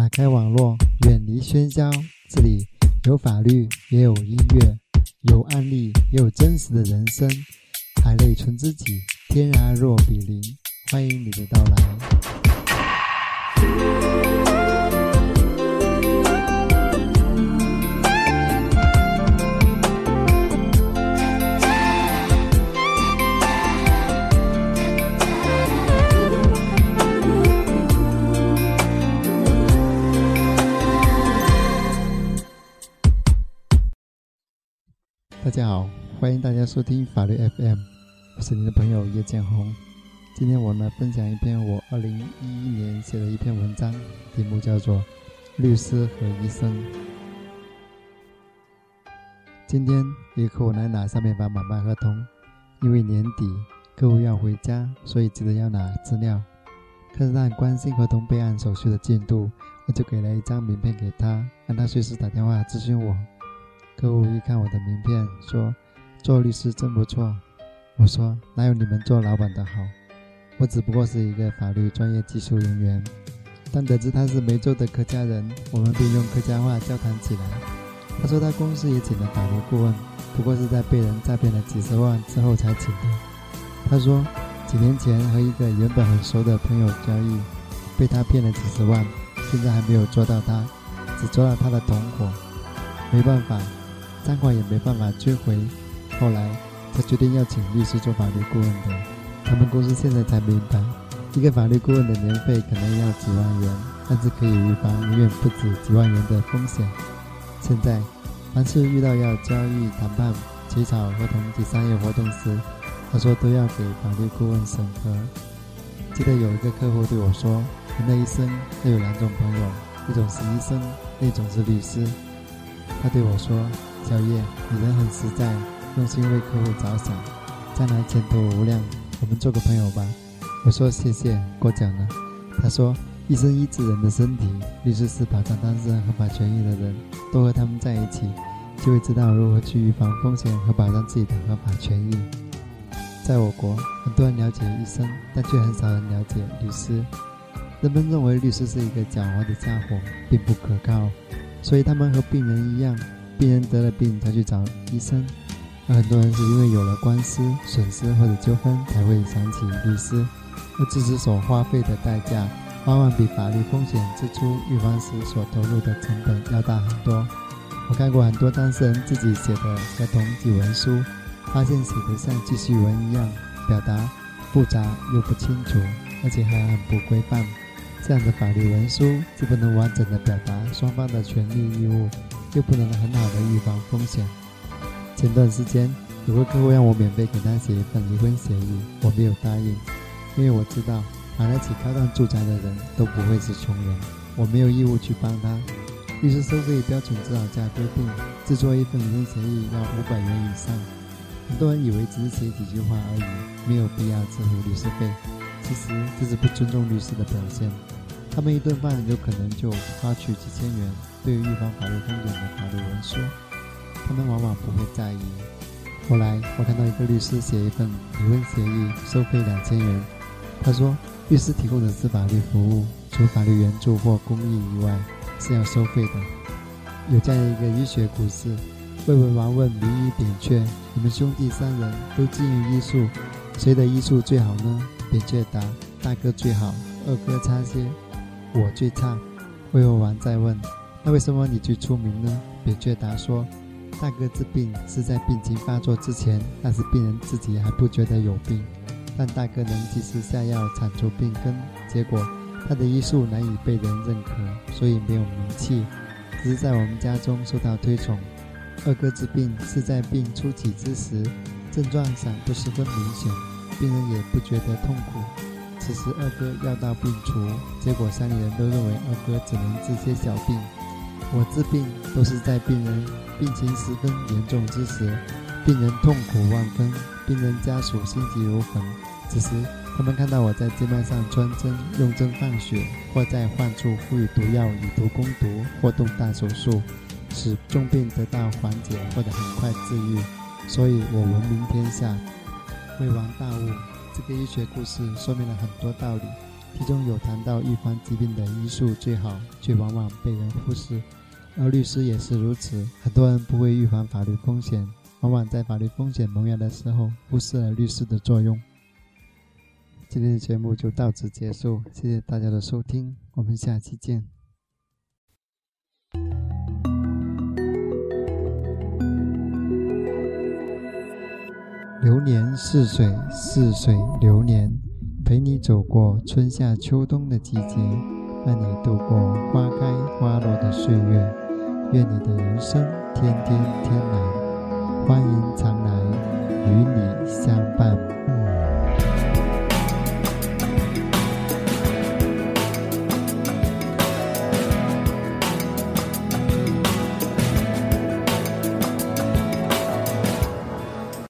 打开网络，远离喧嚣，这里有法律，也有音乐，有案例，也有真实的人生。海内存知己，天涯若比邻。欢迎你的到来。大家好，欢迎大家收听法律 FM，我是你的朋友叶建红。今天我呢分享一篇我二零一一年写的一篇文章，题目叫做《律师和医生》。今天一个客户来拿上面房买卖合同，因为年底客户要回家，所以急着要拿资料。看着他很关心合同备案手续的进度，我就给了一张名片给他，让他随时打电话咨询我。客户一看我的名片，说：“做律师真不错。”我说：“哪有你们做老板的好？我只不过是一个法律专业技术人员。”当得知他是梅州的客家人，我们便用客家话交谈起来。他说他公司也请了法律顾问，不过是在被人诈骗了几十万之后才请的。他说几年前和一个原本很熟的朋友交易，被他骗了几十万，现在还没有抓到他，只抓了他的同伙。没办法。账款也没办法追回，后来他决定要请律师做法律顾问的。他们公司现在才明白，一个法律顾问的年费可能要几万元，但是可以预防永远不止几万元的风险。现在，凡是遇到要交易、谈判、起草合同及商业活动时，他说都要给法律顾问审核。记得有一个客户对我说：“人的一生都有两种朋友，一种是医生，另一种是律师。”他对我说。小叶，你人很实在，用心为客户着想，将来前途无量。我们做个朋友吧。我说谢谢，过奖了。他说，医生医治人的身体，律师是保障当事人合法权益的人。多和他们在一起，就会知道如何去预防风险和保障自己的合法权益。在我国，很多人了解医生，但却很少人了解律师。人们认为律师是一个狡猾的家伙，并不可靠，所以他们和病人一样。病人得了病才去找医生，而很多人是因为有了官司、损失或者纠纷才会想起律师。而自己所花费的代价，往往比法律风险支出预防时所投入的成本要大很多。我看过很多当事人自己写的合同及文书，发现写的像记叙文一样，表达复杂又不清楚，而且还很不规范。这样的法律文书既不能完整的表达双方的权利义务。又不能很好的预防风险。前段时间，有个客户让我免费给他写一份离婚协议，我没有答应，因为我知道买得起高档住宅的人都不会是穷人，我没有义务去帮他。律师收费标准指导价规定，制作一份离婚协议要五百元以上。很多人以为只是写几句话而已，没有必要支付律师费，其实这是不尊重律师的表现。他们一顿饭有可能就花去几千元。对于预防法律风险的法律文书，他们往往不会在意。后来我看到一个律师写一份离婚协议，收费两千元。他说，律师提供的是法律服务，除法律援助或公益以外，是要收费的。有这样一个医学故事：魏文王问名医扁鹊：“你们兄弟三人都精于医术，谁的医术最好呢？”扁鹊答：“大哥最好，二哥差些，我最差。”魏文王再问。那为什么你最出名呢？扁鹊答说：“大哥治病是在病情发作之前，但是病人自己还不觉得有病，但大哥能及时下药铲除病根，结果他的医术难以被人认可，所以没有名气，只是在我们家中受到推崇。二哥治病是在病初起之时，症状上不十分明显，病人也不觉得痛苦。此时二哥药到病除，结果山里人都认为二哥只能治些小病。”我治病都是在病人病情十分严重之时，病人痛苦万分，病人家属心急如焚。此时，他们看到我在静脉上穿针、用针放血，或在患处赋予毒药以毒攻毒，或动大手术，使重病得到缓解或者很快治愈，所以我闻名天下。魏王大悟，这个医学故事说明了很多道理。其中有谈到预防疾病的医术最好，却往往被人忽视。而律师也是如此，很多人不会预防法律风险，往往在法律风险萌芽的时候，忽视了律师的作用。今天的节目就到此结束，谢谢大家的收听，我们下期见。流年似水，似水流年，陪你走过春夏秋冬的季节，伴你度过花开花落的岁月。愿你的人生天天天蓝，欢迎常来，与你相伴。